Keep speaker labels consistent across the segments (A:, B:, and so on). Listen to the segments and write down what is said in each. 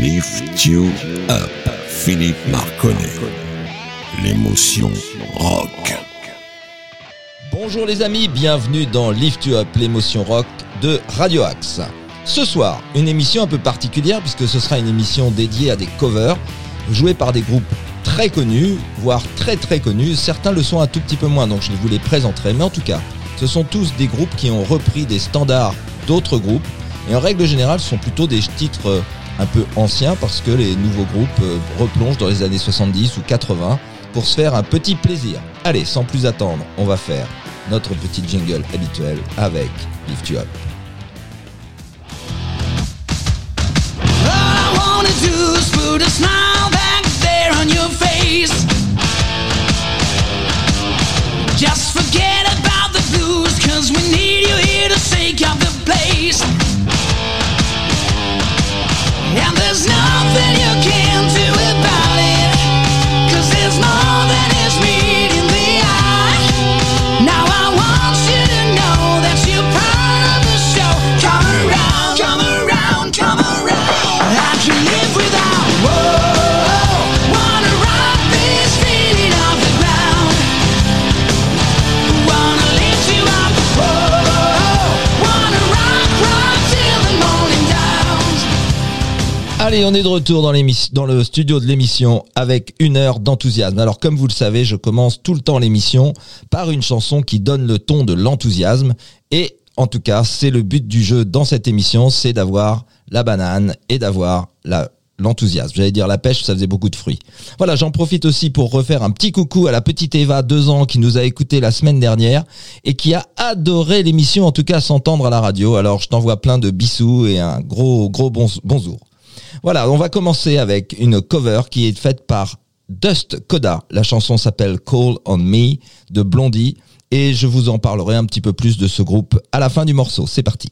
A: Lift You Up, Philippe Marconnet. L'émotion rock.
B: Bonjour les amis, bienvenue dans Lift You Up, l'émotion rock de Radio Axe. Ce soir, une émission un peu particulière puisque ce sera une émission dédiée à des covers joués par des groupes très connus, voire très très connus. Certains le sont un tout petit peu moins, donc je vous les présenterai. Mais en tout cas, ce sont tous des groupes qui ont repris des standards d'autres groupes. Et en règle générale, ce sont plutôt des titres un peu anciens parce que les nouveaux groupes euh, replongent dans les années 70 ou 80 pour se faire un petit plaisir. Allez, sans plus attendre, on va faire notre petit jingle habituel avec Lift You Up. Allez, on est de retour dans, dans le studio de l'émission avec une heure d'enthousiasme. Alors, comme vous le savez, je commence tout le temps l'émission par une chanson qui donne le ton de l'enthousiasme. Et en tout cas, c'est le but du jeu dans cette émission, c'est d'avoir la banane et d'avoir la l'enthousiasme. J'allais dire la pêche, ça faisait beaucoup de fruits. Voilà, j'en profite aussi pour refaire un petit coucou à la petite Eva, deux ans, qui nous a écouté la semaine dernière et qui a adoré l'émission, en tout cas s'entendre à la radio. Alors, je t'envoie plein de bisous et un gros, gros bon, bonjour. Voilà, on va commencer avec une cover qui est faite par Dust Coda. La chanson s'appelle Call on Me de Blondie et je vous en parlerai un petit peu plus de ce groupe à la fin du morceau. C'est parti.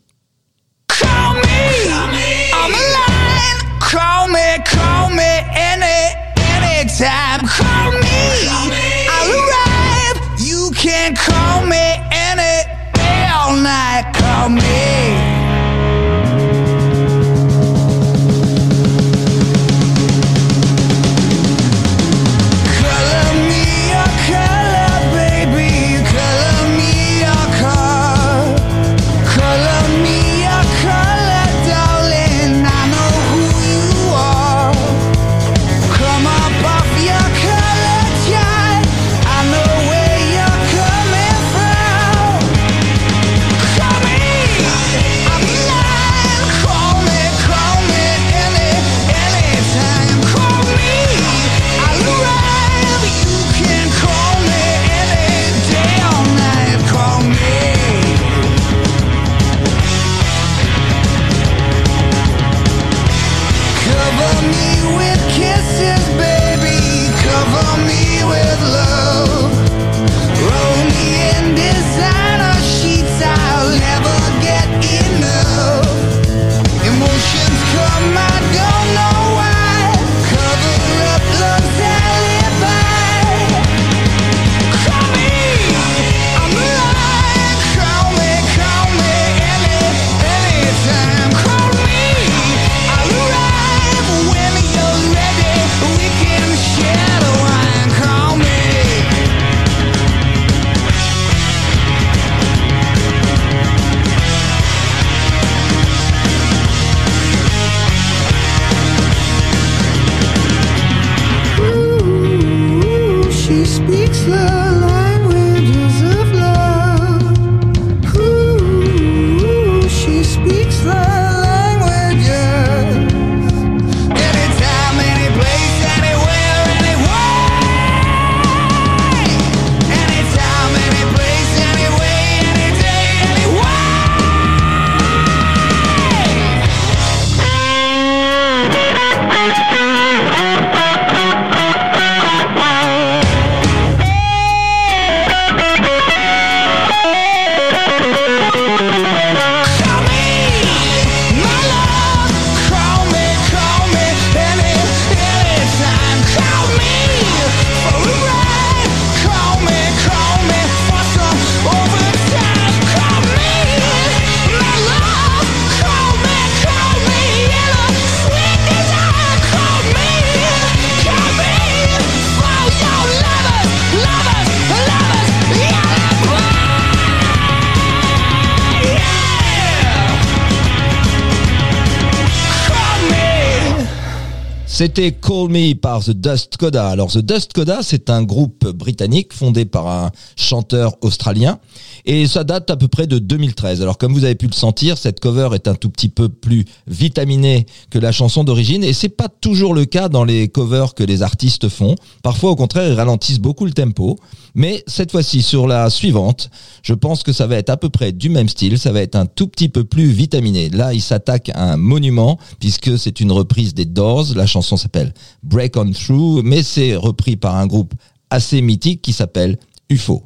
B: C'était Call Me par The Dust Coda. Alors The Dust Coda, c'est un groupe britannique fondé par un chanteur australien et ça date à peu près de 2013. Alors comme vous avez pu le sentir, cette cover est un tout petit peu plus vitaminée que la chanson d'origine et c'est pas toujours le cas dans les covers que les artistes font. Parfois au contraire, ils ralentissent beaucoup le tempo. Mais cette fois-ci sur la suivante, je pense que ça va être à peu près du même style, ça va être un tout petit peu plus vitaminé. Là, il s'attaque à un monument puisque c'est une reprise des Doors, la chanson s'appelle Break On Through, mais c'est repris par un groupe assez mythique qui s'appelle UFO.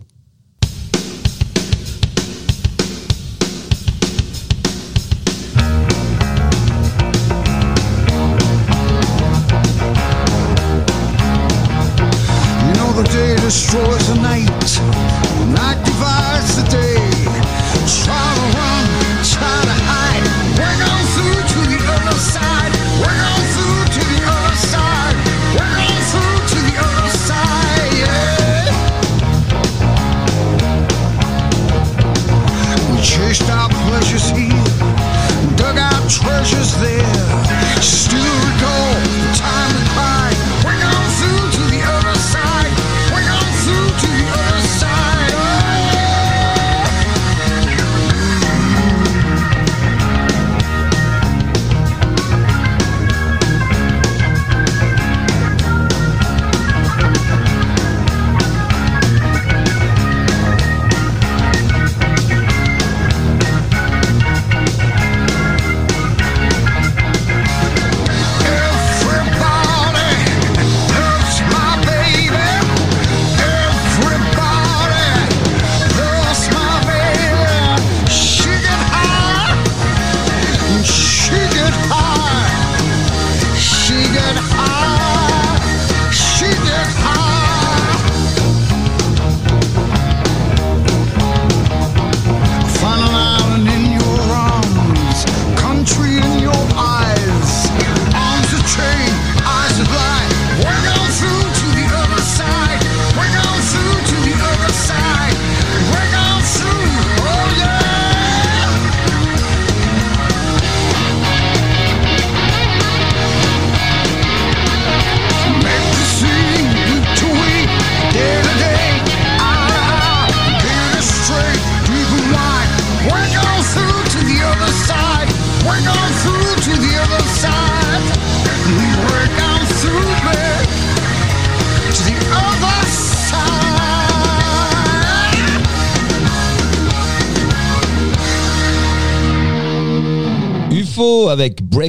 C: The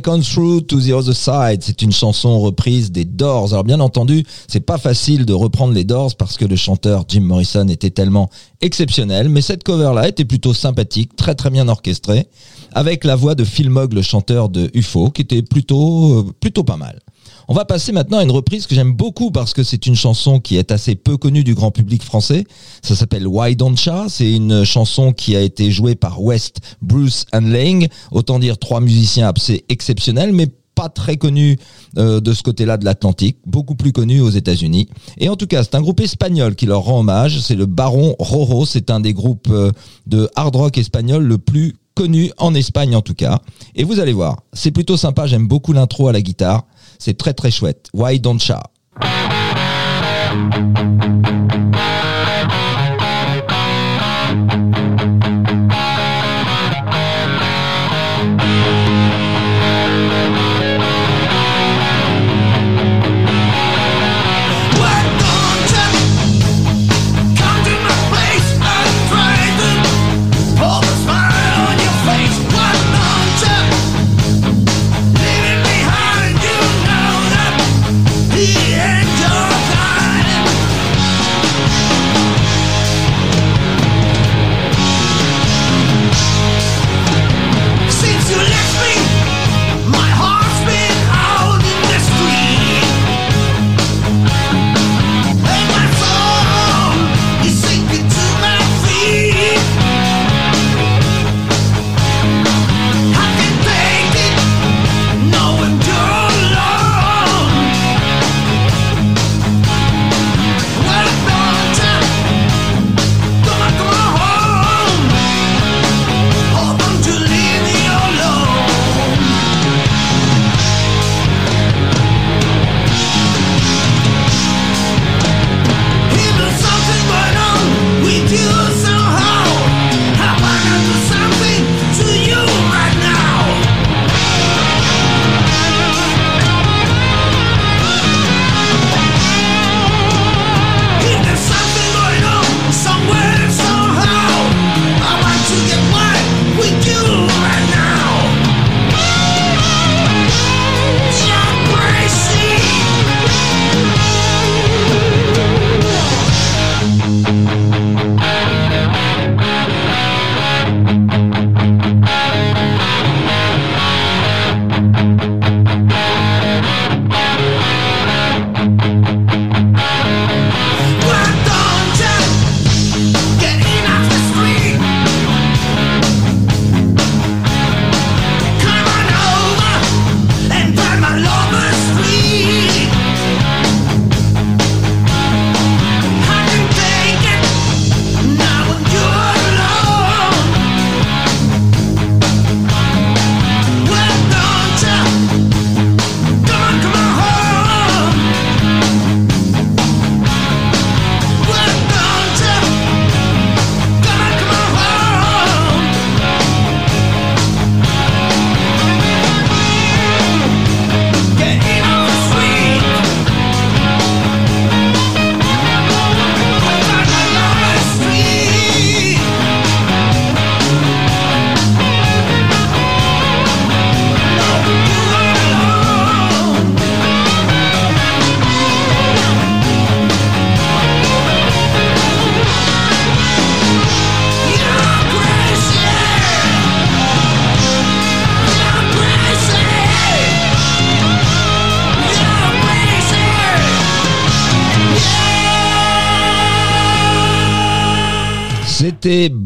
C: Through to the Other Side.
B: C'est une chanson reprise des Doors. Alors bien entendu, c'est pas facile de reprendre les Doors parce que le chanteur Jim Morrison était tellement exceptionnel, mais cette cover-là était plutôt sympathique, très très bien orchestrée, avec la voix de Phil Mogg, le chanteur de UFO, qui était plutôt, euh, plutôt pas mal. On va passer maintenant à une reprise que j'aime beaucoup parce que c'est une chanson qui est assez peu connue du grand public français. Ça s'appelle Why Don't. C'est une chanson qui a été jouée par West, Bruce and Lang. Autant dire trois musiciens assez exceptionnels, mais pas très connus euh, de ce côté-là de l'Atlantique, beaucoup plus connus aux États-Unis. Et en tout cas, c'est un groupe espagnol qui leur rend hommage. C'est le Baron Roro. C'est un des groupes euh, de hard rock espagnol le plus connu en Espagne en tout cas. Et vous allez voir, c'est plutôt sympa. J'aime beaucoup l'intro à la guitare. C'est très très chouette. Why Don't Cha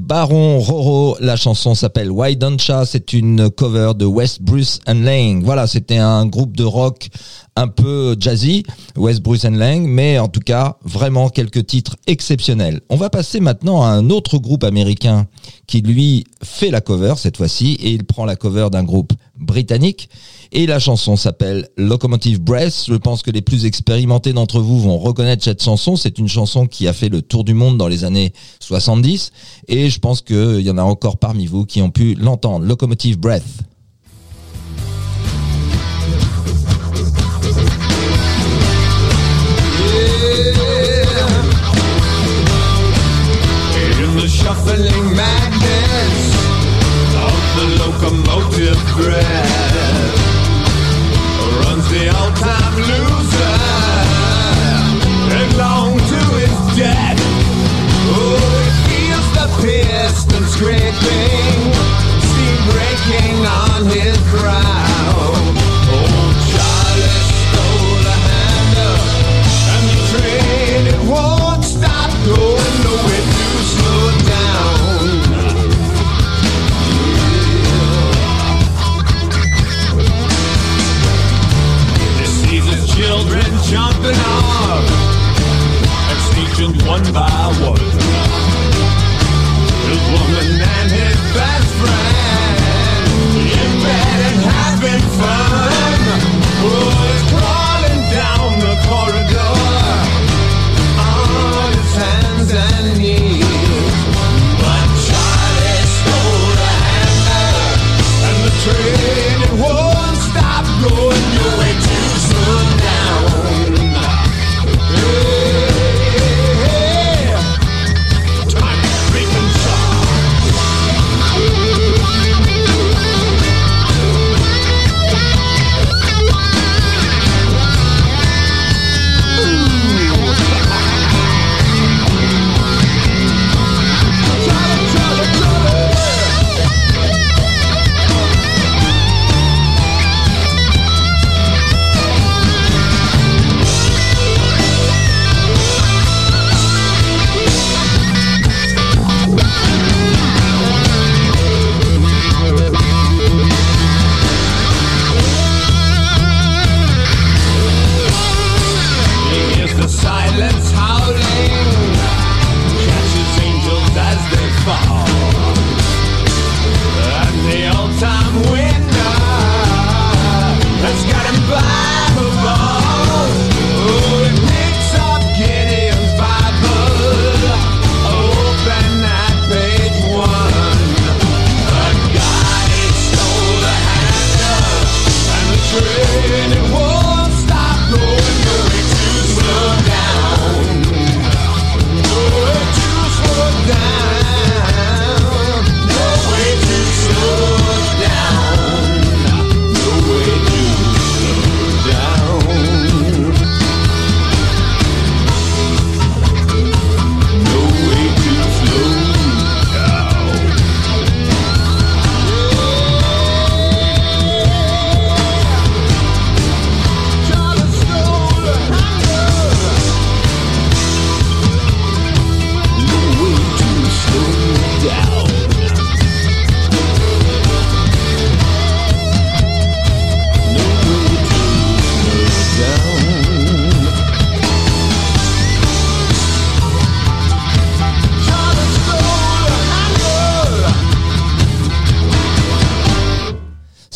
D: Baron Roro. La chanson s'appelle Why Don't C'est une cover de West Bruce and Lang. Voilà, c'était un groupe de rock un peu jazzy, West Bruce and Lang, mais en tout cas, vraiment quelques titres exceptionnels. On va passer maintenant à un autre groupe américain qui lui fait la cover cette fois-ci et il prend la cover d'un groupe britannique et la chanson s'appelle Locomotive Breath. Je pense que les plus expérimentés d'entre vous vont reconnaître cette chanson. C'est une chanson qui a fait le tour du monde dans les années 70 et je pense qu'il y en a encore parmi vous qui ont pu l'entendre. Locomotive Breath.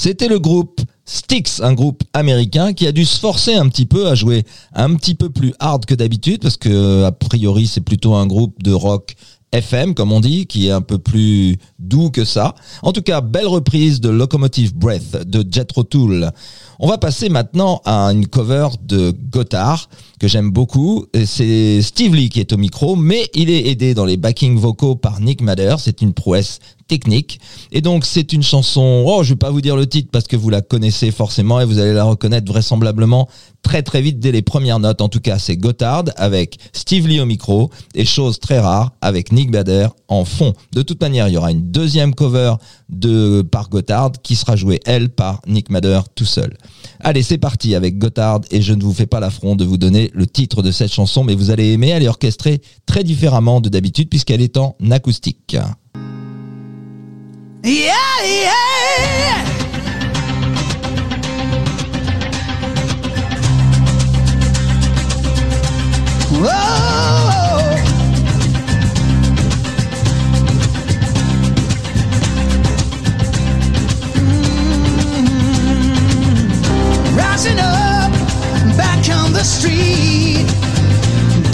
D: C'était le groupe Styx, un groupe américain qui a dû se forcer un petit peu à jouer un petit peu plus hard que d'habitude parce que a priori c'est plutôt un groupe de rock FM comme on dit qui est un peu plus doux que ça. En tout cas, belle reprise de Locomotive Breath de Jethro Tull. On va passer maintenant à une cover de Gotthard que j'aime beaucoup. C'est Steve Lee qui est au micro, mais il est aidé dans les backing vocaux par Nick Madder. C'est une prouesse technique. Et donc c'est une chanson, oh je vais pas vous dire le titre parce que vous la connaissez forcément et vous allez la reconnaître vraisemblablement très très vite dès les premières notes. En tout cas c'est Gotthard avec Steve Lee au micro et chose très rare avec Nick Bader en fond. De toute manière il y aura une deuxième cover
B: de par Gotthard qui sera jouée elle par Nick Madder tout seul. Allez, c'est parti avec Gotthard et je ne vous fais pas l'affront de vous donner le titre de cette chanson mais vous allez aimer, elle est orchestrée très différemment de d'habitude puisqu'elle est en acoustique.
E: Rising up, back on the street.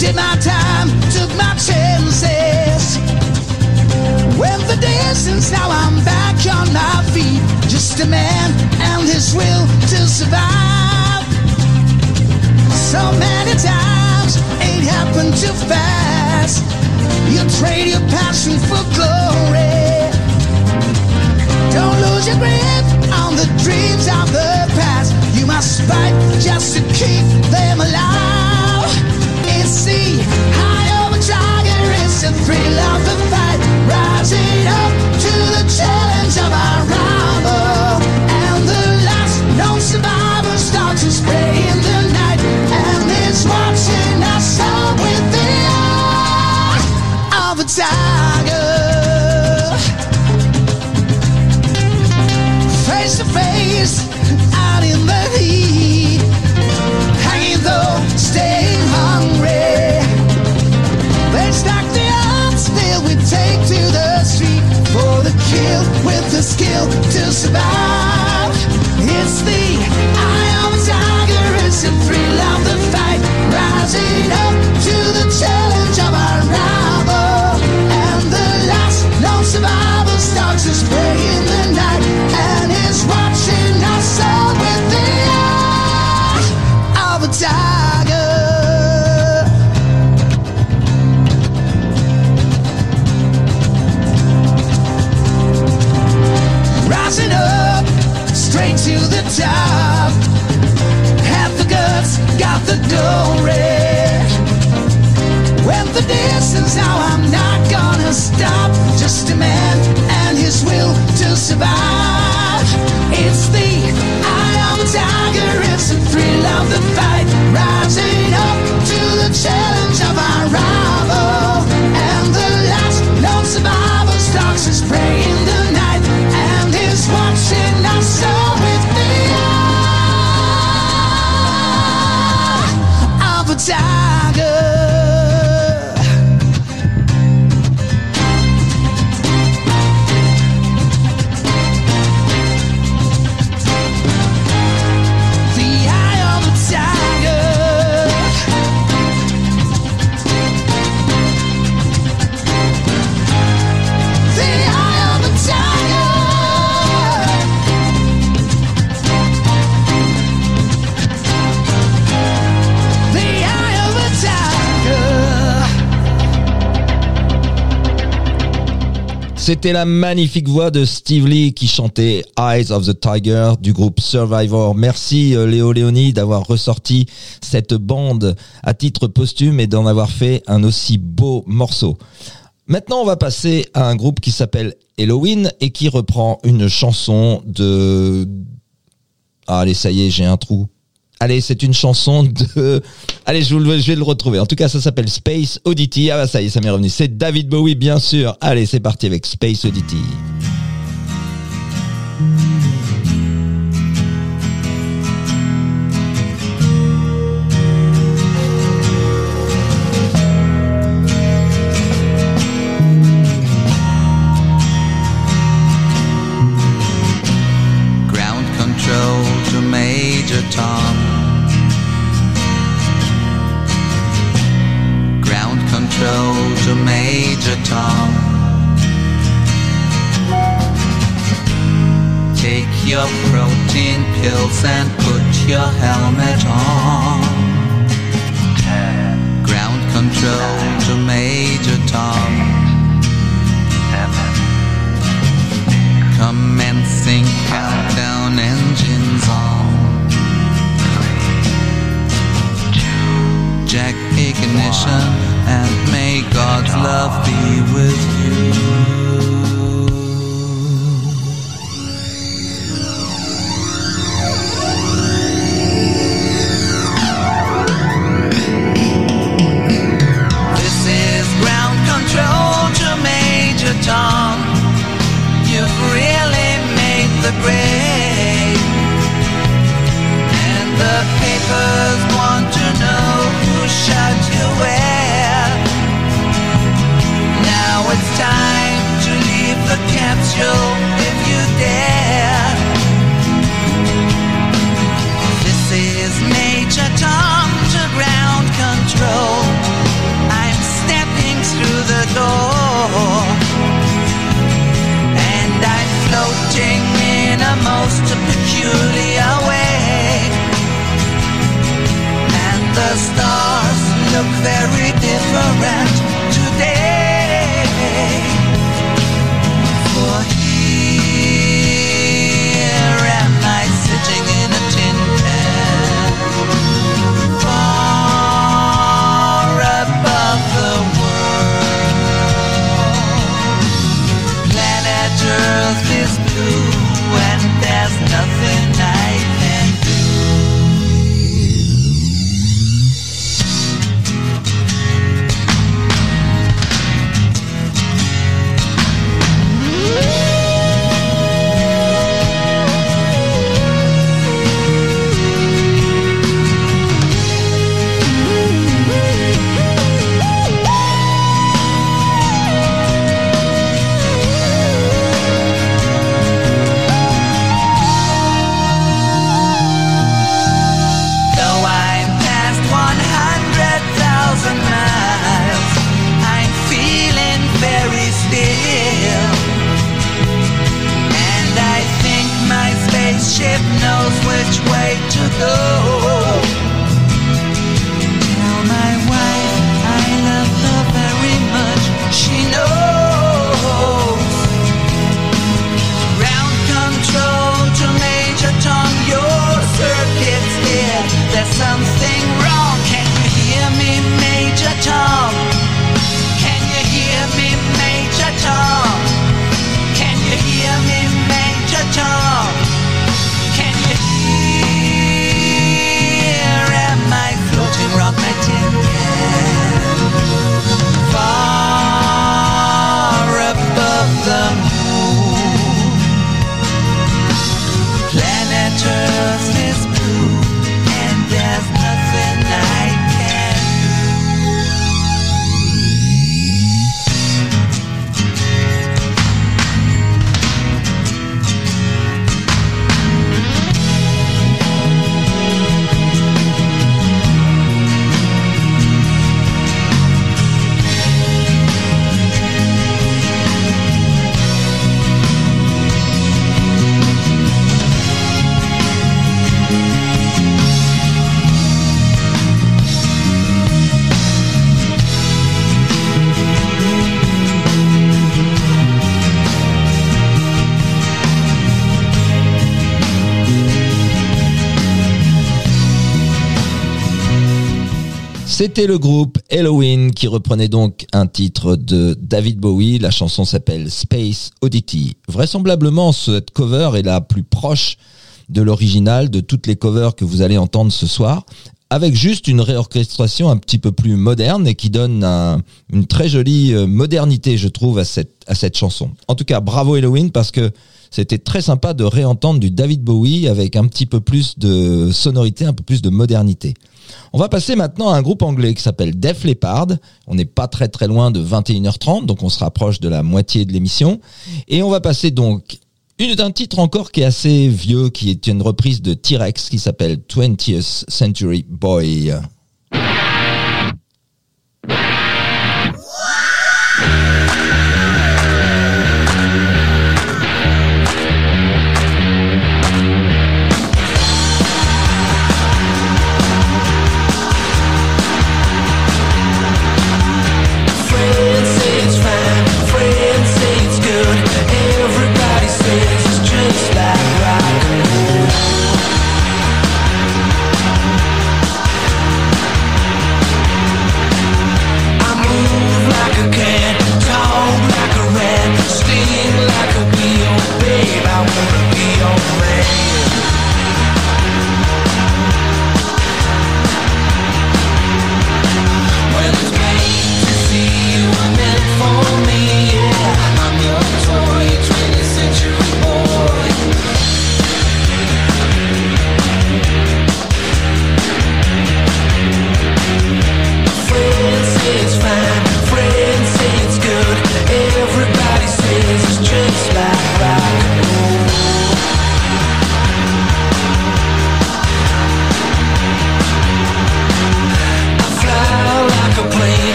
E: Did my time, took my chances. Went the distance, now I'm back on my feet. Just a man and his will to survive. So many times, ain't happened too fast. You trade your passion for glory. Don't lose your grip on the dreams of the just to keep them alive. High the thrill of
B: C'était la magnifique voix de Steve Lee qui chantait Eyes of the Tiger du groupe Survivor. Merci euh, Léo Léoni d'avoir ressorti cette bande à titre posthume et d'en avoir fait un aussi beau morceau. Maintenant, on va passer à un groupe qui s'appelle Halloween et qui reprend une chanson de... Ah, allez, ça y est, j'ai un trou. Allez, c'est une chanson de... Allez, je, vais le retrouver. En tout cas, ça s'appelle Space Oddity. Ah bah ça y est, ça m'est revenu. C'est David Bowie, bien sûr. Allez, c'est parti avec Space Oddity.
E: the grave.
B: C'était le groupe Halloween qui reprenait donc un titre de David Bowie. La chanson s'appelle Space Oddity. Vraisemblablement, cette cover est la plus proche de l'original de toutes les covers que vous allez entendre ce soir, avec juste une réorchestration un petit peu plus moderne et qui donne un- une très jolie euh, modernité, je trouve, à cette, à cette chanson. En tout cas, bravo Halloween parce que c'était très sympa de réentendre du David Bowie avec un petit peu plus de sonorité, un peu plus de modernité. On va passer maintenant à un groupe anglais qui s'appelle Def Leppard. On n'est pas très très loin de 21h30, donc on se rapproche de la moitié de l'émission. Et on va passer donc une d'un titre encore qui est assez vieux, qui est une reprise de T-Rex qui s'appelle 20th Century Boy.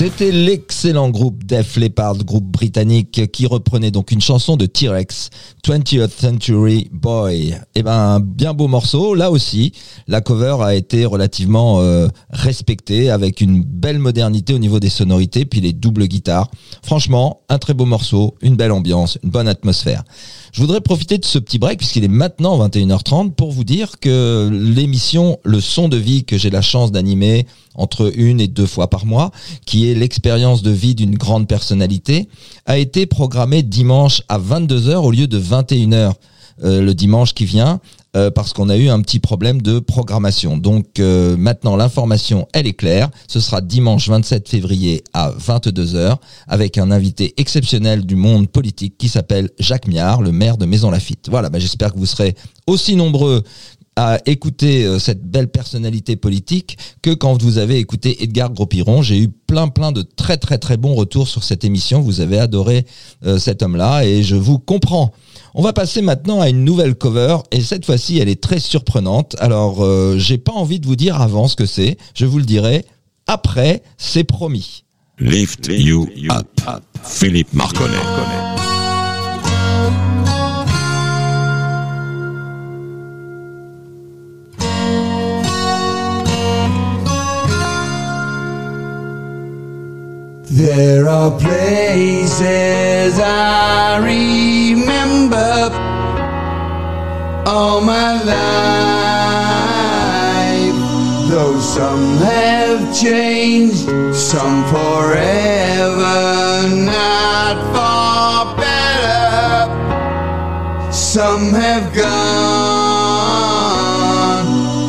B: C'était l'excellent groupe Def Leppard, groupe britannique qui reprenait donc une chanson de T-Rex, 20th Century Boy. Eh ben, un bien beau morceau. Là aussi, la cover a été relativement euh, respectée avec une belle modernité au niveau des sonorités, puis les doubles guitares. Franchement, un très beau morceau, une belle ambiance, une bonne atmosphère. Je voudrais profiter de ce petit break puisqu'il est maintenant 21h30 pour vous dire que l'émission Le son de vie que j'ai la chance d'animer entre une et deux fois par mois, qui est l'expérience de vie d'une grande personnalité, a été programmée dimanche à 22h au lieu de 21h euh, le dimanche qui vient. Euh, parce qu'on a eu un petit problème de programmation. Donc euh, maintenant l'information elle est claire. Ce sera dimanche 27 février à 22h avec un invité exceptionnel du monde politique qui s'appelle Jacques Miard, le maire de Maison Lafitte. Voilà, bah, j'espère que vous serez aussi nombreux à écouter euh, cette belle personnalité politique que quand vous avez écouté Edgar Gros-Piron. J'ai eu plein plein de très très très bons retours sur cette émission. Vous avez adoré cet homme-là et je vous comprends. On va passer maintenant à une nouvelle cover et cette fois-ci elle est très surprenante. Alors euh, j'ai pas envie de vous dire avant ce que c'est. Je vous le dirai après, c'est promis.
A: Lift You Up. Philippe Marconnet.
F: There are places I remember all my life, though some have changed, some forever, not for better. Some have gone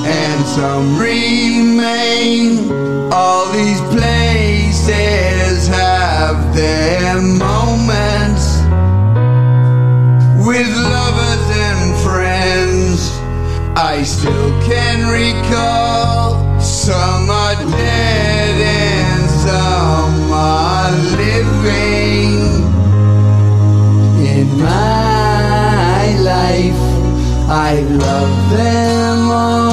F: and some remain. All these places have their moments with lovers and friends. I still can recall some are dead and some are living in my life. I love them all.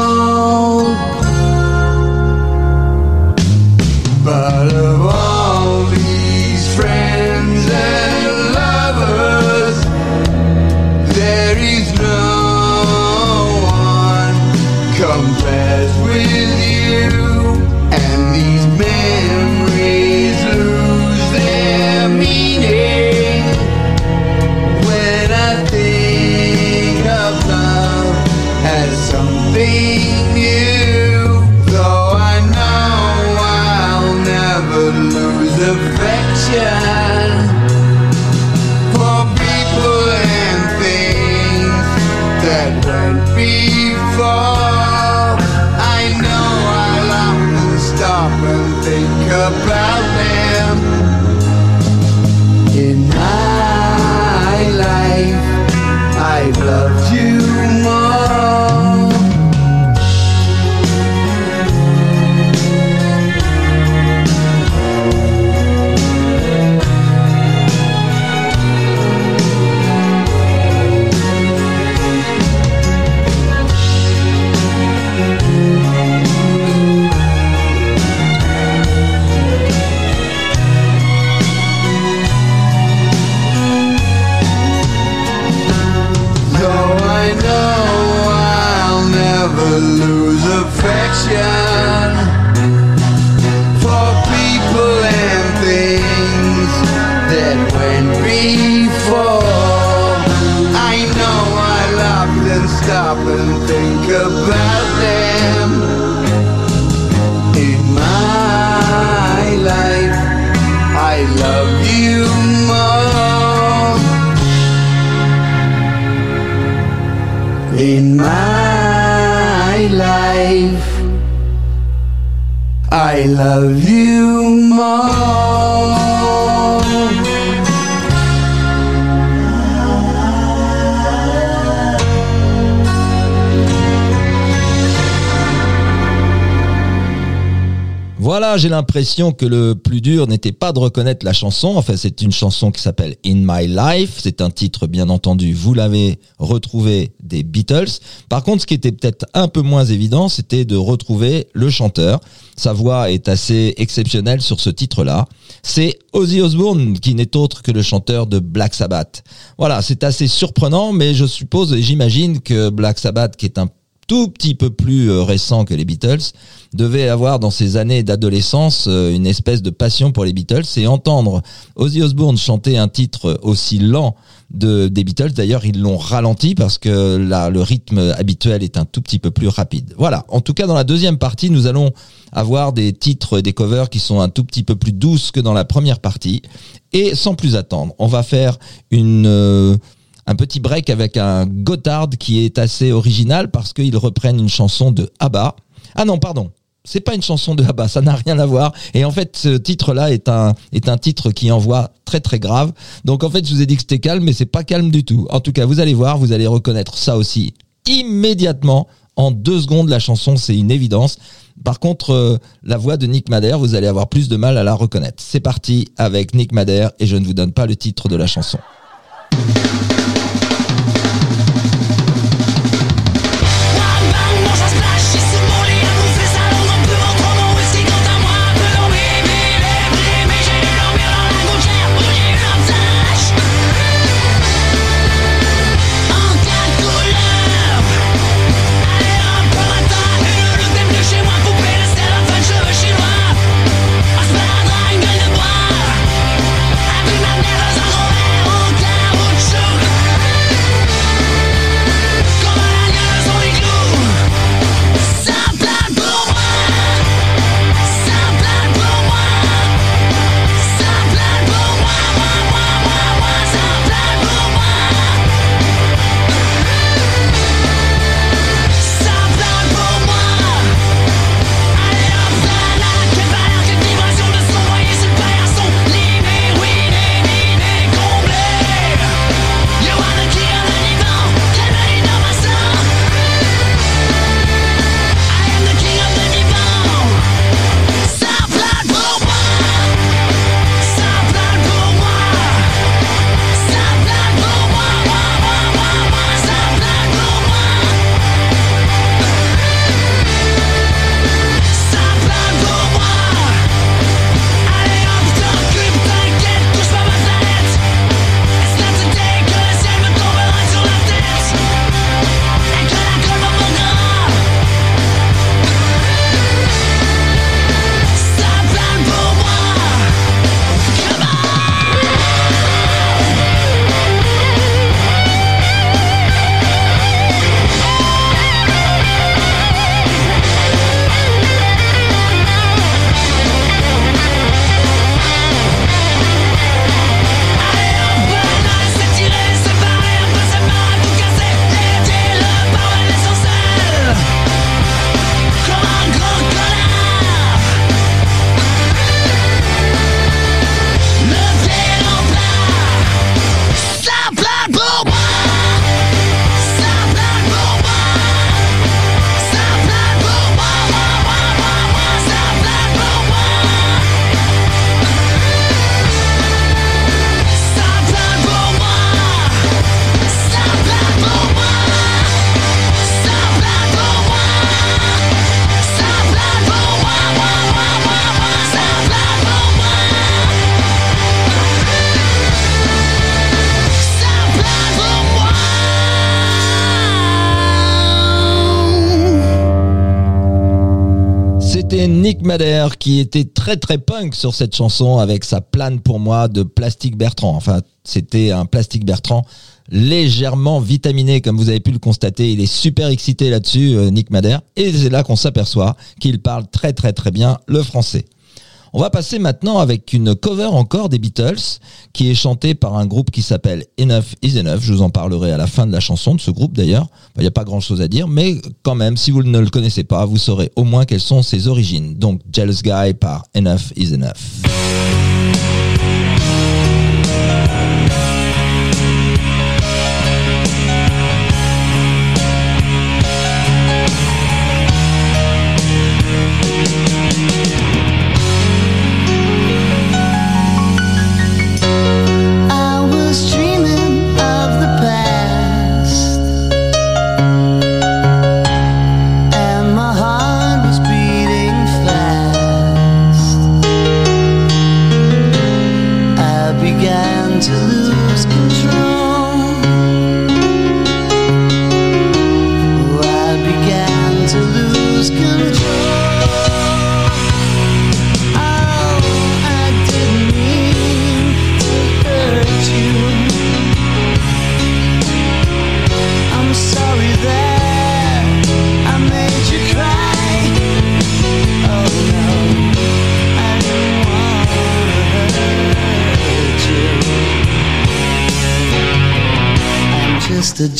B: J'ai l'impression que le plus dur n'était pas de reconnaître la chanson. Enfin, c'est une chanson qui s'appelle In My Life. C'est un titre, bien entendu, vous l'avez retrouvé des Beatles. Par contre, ce qui était peut-être un peu moins évident, c'était de retrouver le chanteur. Sa voix est assez exceptionnelle sur ce titre-là. C'est Ozzy Osbourne, qui n'est autre que le chanteur de Black Sabbath. Voilà, c'est assez surprenant, mais je suppose et j'imagine que Black Sabbath, qui est un tout petit peu plus euh, récent que les Beatles, devait avoir dans ses années d'adolescence euh, une espèce de passion pour les Beatles et entendre Ozzy Osbourne chanter un titre aussi lent de, des Beatles. D'ailleurs, ils l'ont ralenti parce que là, le rythme habituel est un tout petit peu plus rapide. Voilà. En tout cas, dans la deuxième partie, nous allons avoir des titres des covers qui sont un tout petit peu plus douces que dans la première partie. Et sans plus attendre, on va faire une, euh, un petit break avec un Gotthard qui est assez original parce qu'ils reprennent une chanson de ABBA. Ah non, pardon. C'est pas une chanson de ABBA, ça n'a rien à voir. Et en fait, ce titre-là est un, est un titre qui envoie très très grave. Donc en fait, je vous ai dit que c'était calme, mais c'est pas calme du tout. En tout cas, vous allez voir, vous allez reconnaître ça aussi immédiatement. En deux secondes, la chanson, c'est une évidence. Par contre, euh, la voix de Nick Madère, vous allez avoir plus de mal à la reconnaître. C'est parti avec Nick Madère et je ne vous donne pas le titre de la chanson. Qui était très très punk sur cette chanson avec sa plane pour moi de Plastique Bertrand. Enfin, c'était un Plastique Bertrand légèrement vitaminé, comme vous avez pu le constater. Il est super excité là-dessus, euh, Nick Madère. Et c'est là qu'on s'aperçoit qu'il parle très très très bien le français. On va passer maintenant avec une cover encore des Beatles qui est chantée par un groupe qui s'appelle Enough is Enough. Je vous en parlerai à la fin de la chanson de ce groupe d'ailleurs. Il n'y a pas grand chose à dire, mais quand même, si vous ne le connaissez pas, vous saurez au moins quelles sont ses origines. Donc Jealous Guy par Enough is Enough.
G: Enough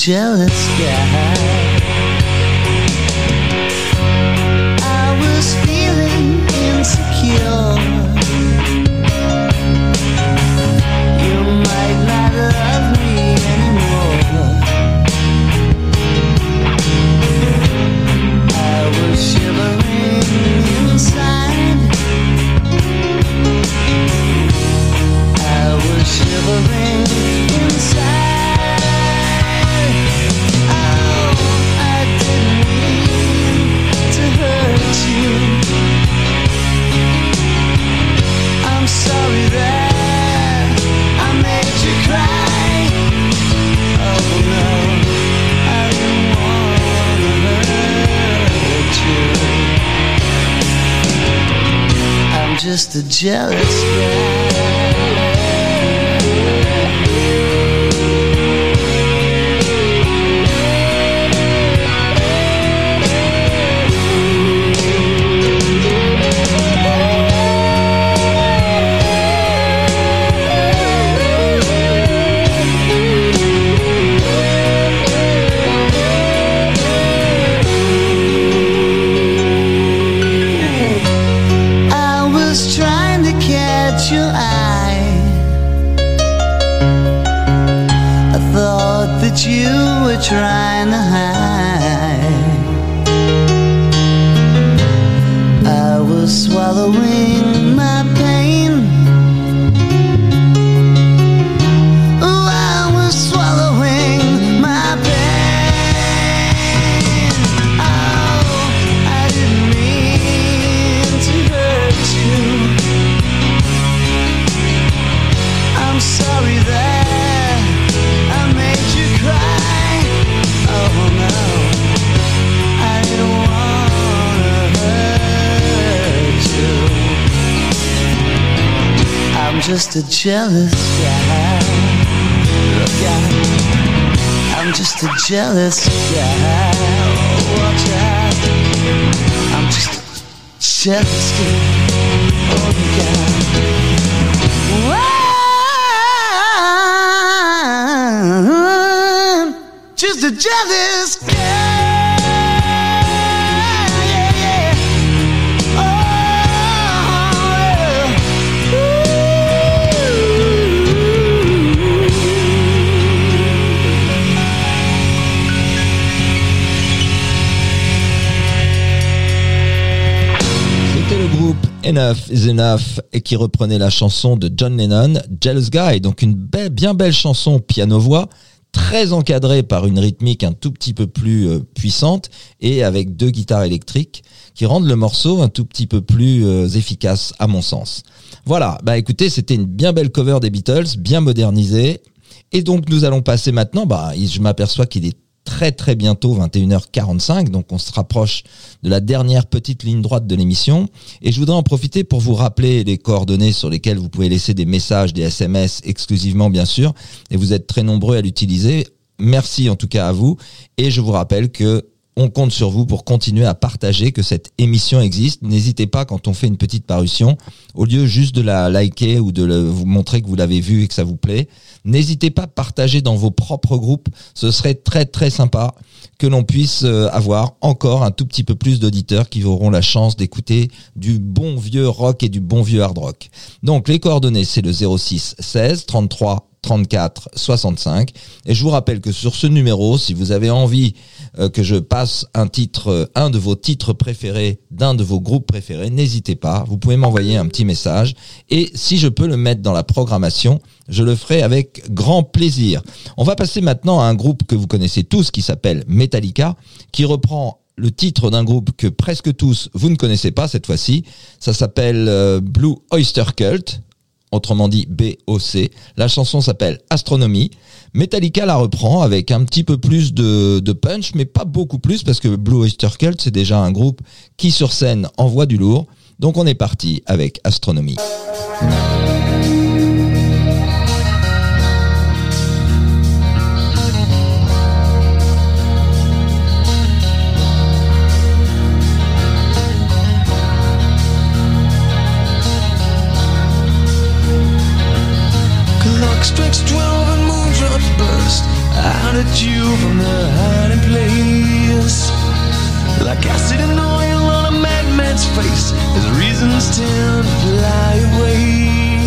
E: jealous guy. Jealous guy. Jealous guy. Look out. I'm just a jealous guy. Watch out. I'm just a jealous guy. Oh God. I'm just a jealous guy.
B: Enough is Enough et qui reprenait la chanson de John Lennon, Jealous Guy. Donc une belle- bien belle chanson piano-voix, très encadrée par une rythmique un tout petit peu plus euh, puissante et avec deux guitares électriques qui rendent le morceau un tout petit peu plus euh, efficace à mon sens. Voilà, bah écoutez, c'était une bien belle cover des Beatles, bien modernisée. Et donc nous allons passer maintenant, bah je m'aperçois qu'il est très très bientôt 21h45, donc on se rapproche de la dernière petite ligne droite de l'émission. Et je voudrais en profiter pour vous rappeler les coordonnées sur lesquelles vous pouvez laisser des messages, des SMS exclusivement bien sûr. Et vous êtes très nombreux à l'utiliser. Merci en tout cas à vous. Et je vous rappelle que on compte sur vous pour continuer à partager que cette émission existe. N'hésitez pas quand on fait une petite parution, au lieu juste de la liker ou de vous montrer que vous l'avez vu et que ça vous plaît, n'hésitez pas à partager dans vos propres groupes. Ce serait très très sympa que l'on puisse euh, avoir encore un tout petit peu plus d'auditeurs qui auront la chance d'écouter du bon vieux rock et du bon vieux hard rock. Donc les coordonnées, c'est le 06 16 33 34 65. Et je vous rappelle que sur ce numéro, si vous avez envie euh, que je passe un titre, euh, un de vos titres préférés d'un de vos groupes préférés, n'hésitez pas. Vous pouvez m'envoyer un petit message. Et si je peux le mettre dans la programmation, je le ferai avec grand plaisir. On va passer maintenant à un groupe que vous connaissez tous qui s'appelle Metallica, qui reprend le titre d'un groupe que presque tous vous ne connaissez pas cette fois-ci. Ça s'appelle euh, Blue Oyster Cult autrement dit BOC. La chanson s'appelle Astronomy. Metallica la reprend avec un petit peu plus de, punch, mais pas beaucoup plus parce que Blue Oyster Cult, c'est déjà un groupe qui sur scène envoie du lourd. Donc on est parti avec Astronomy.
F: Strikes twelve and moondrops burst
E: out at you from the hiding place. Like acid and oil on a madman's face as reasons tend to fly away.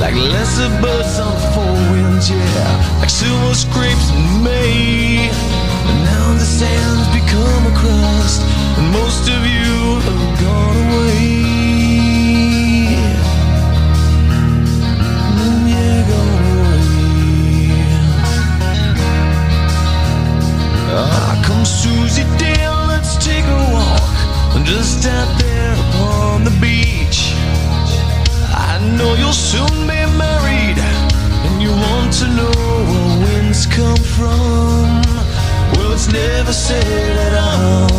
E: Like lesser birds on four winds, yeah. Like silver scrapes in May. And now the sand's become a crust, and most of you come Susie let's take a walk. Just out there upon the beach. I know you'll soon be married, and you want to know where winds come from. Well, it's never said at all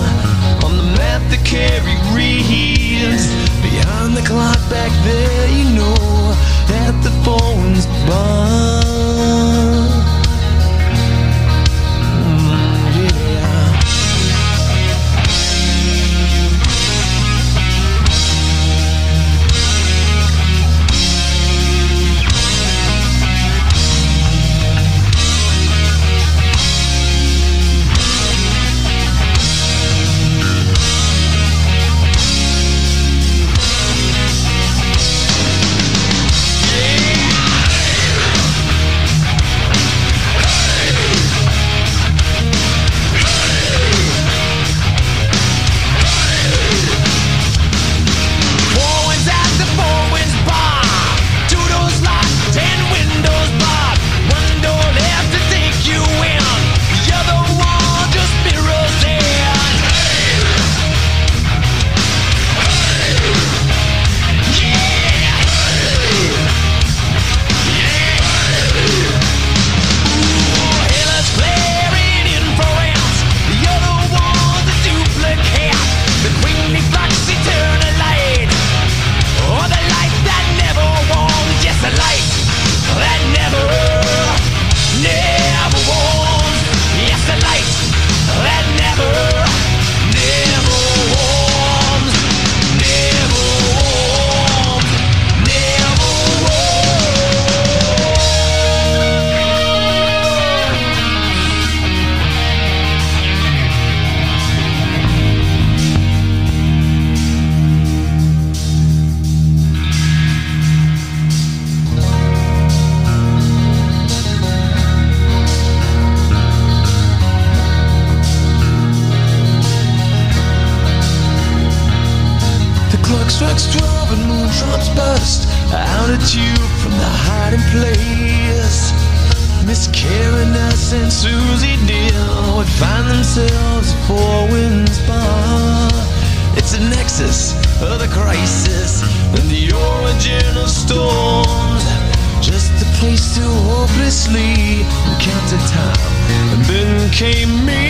E: on the map that Carrie reads. Behind the clock back there, you know that the phone's bomb. Storms. Just a place to hopelessly encounter time. And then came me.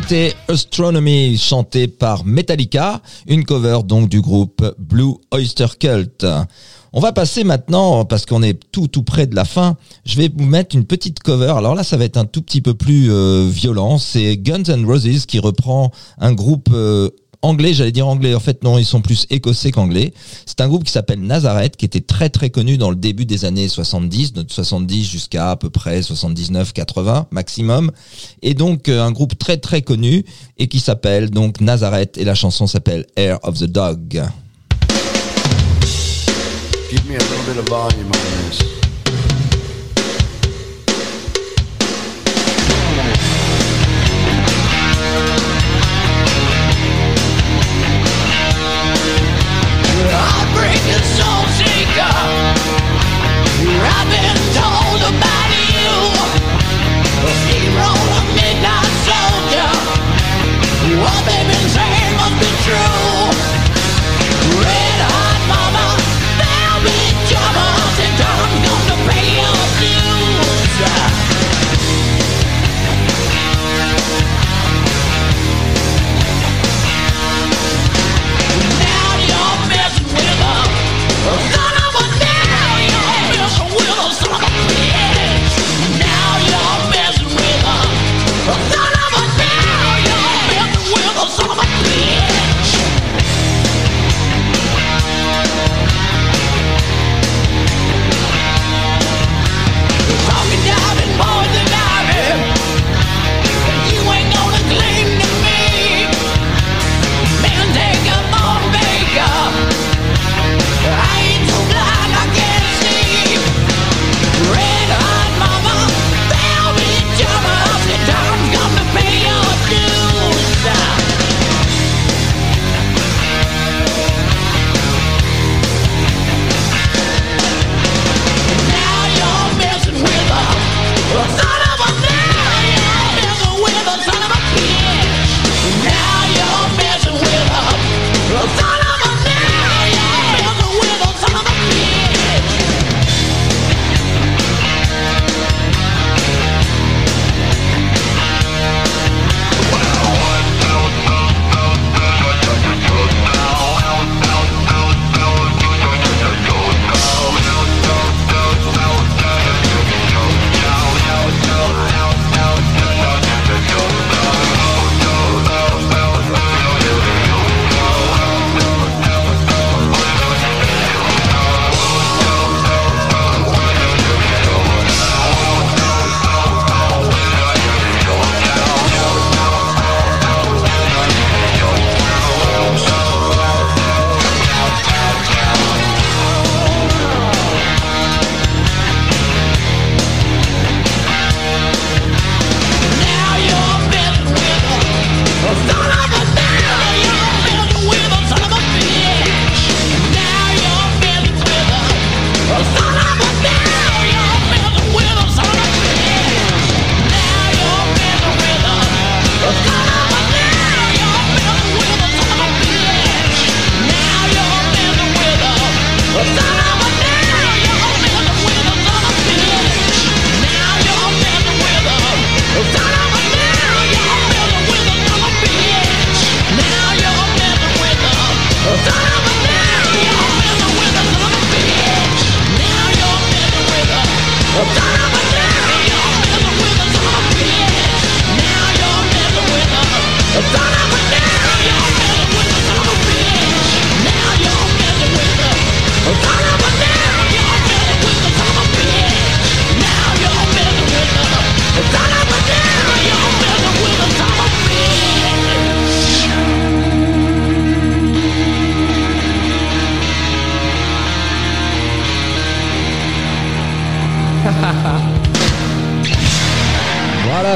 E: C'était Astronomy chanté par Metallica, une cover donc du groupe Blue Oyster Cult. On va passer maintenant, parce qu'on est tout tout près de la fin, je vais vous mettre une petite cover. Alors là, ça va être un tout petit peu plus euh, violent. C'est Guns N' Roses qui reprend un groupe euh, anglais, j'allais dire anglais. En fait, non, ils sont plus écossais qu'anglais. C'est un groupe qui s'appelle Nazareth, qui était très très connu dans le début des années 70, de 70 jusqu'à à peu près 79, 80 maximum. Et donc euh, un groupe très très connu et qui s'appelle donc Nazareth et la chanson s'appelle Air of the Dog.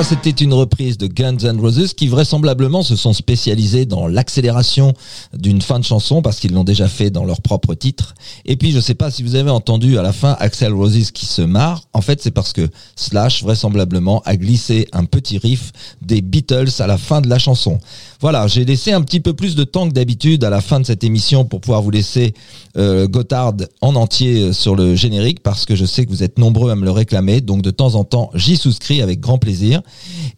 E: C'était une reprise de Guns N' Roses qui vraisemblablement se sont spécialisés dans l'accélération d'une fin de chanson parce qu'ils l'ont déjà fait dans leur propre titre. Et puis je sais pas si vous avez entendu à la fin Axel Roses qui se marre. En fait, c'est parce que Slash vraisemblablement a glissé un petit riff des Beatles à la fin de la chanson. Voilà, j'ai laissé un petit peu plus de temps que d'habitude à la fin de cette émission pour pouvoir vous laisser euh, Gotthard en entier euh, sur le générique parce que je sais que vous êtes nombreux à me le réclamer. Donc de temps en temps, j'y souscris avec grand plaisir.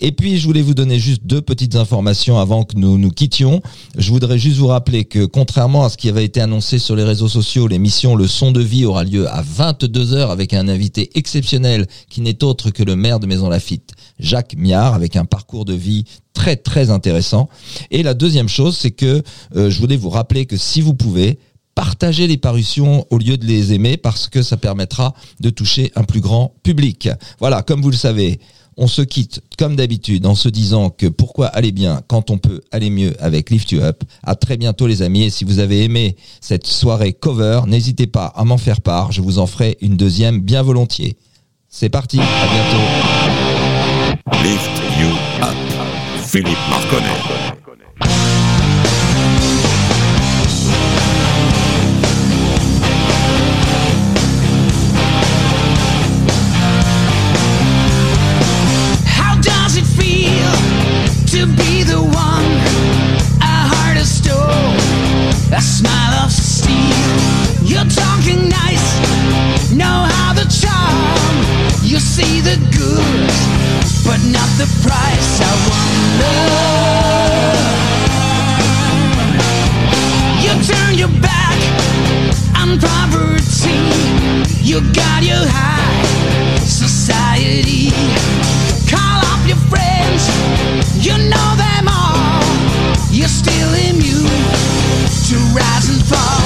B: Et puis, je voulais vous donner juste deux petites informations avant que nous nous quittions. Je voudrais juste vous rappeler que contrairement à ce qui avait été annoncé sur les réseaux sociaux, l'émission Le Son de Vie aura lieu à 22h avec un invité exceptionnel qui n'est autre que le maire de Maison Lafitte, Jacques Miard, avec un parcours de vie très très intéressant. Et la deuxième chose, c'est que euh, je voulais vous rappeler que si vous pouvez, partagez les parutions au lieu de les aimer parce que ça permettra de toucher un plus grand public. Voilà, comme vous le savez, on se quitte comme d'habitude en se disant que pourquoi aller bien quand on peut aller mieux avec Lift You Up. À très bientôt les amis et si vous avez aimé cette soirée cover, n'hésitez pas à m'en faire part, je vous en ferai une deuxième bien volontiers. C'est parti, à bientôt.
A: Lift You Up. Philippe Marconnet.
E: to be the one I heart A smile of steel. You're talking nice. Know how charm. You see the goods But not the price. I want You turn your back On poverty. You got your high Society. Call up your friends. You know them all. You're still immune to rise and fall.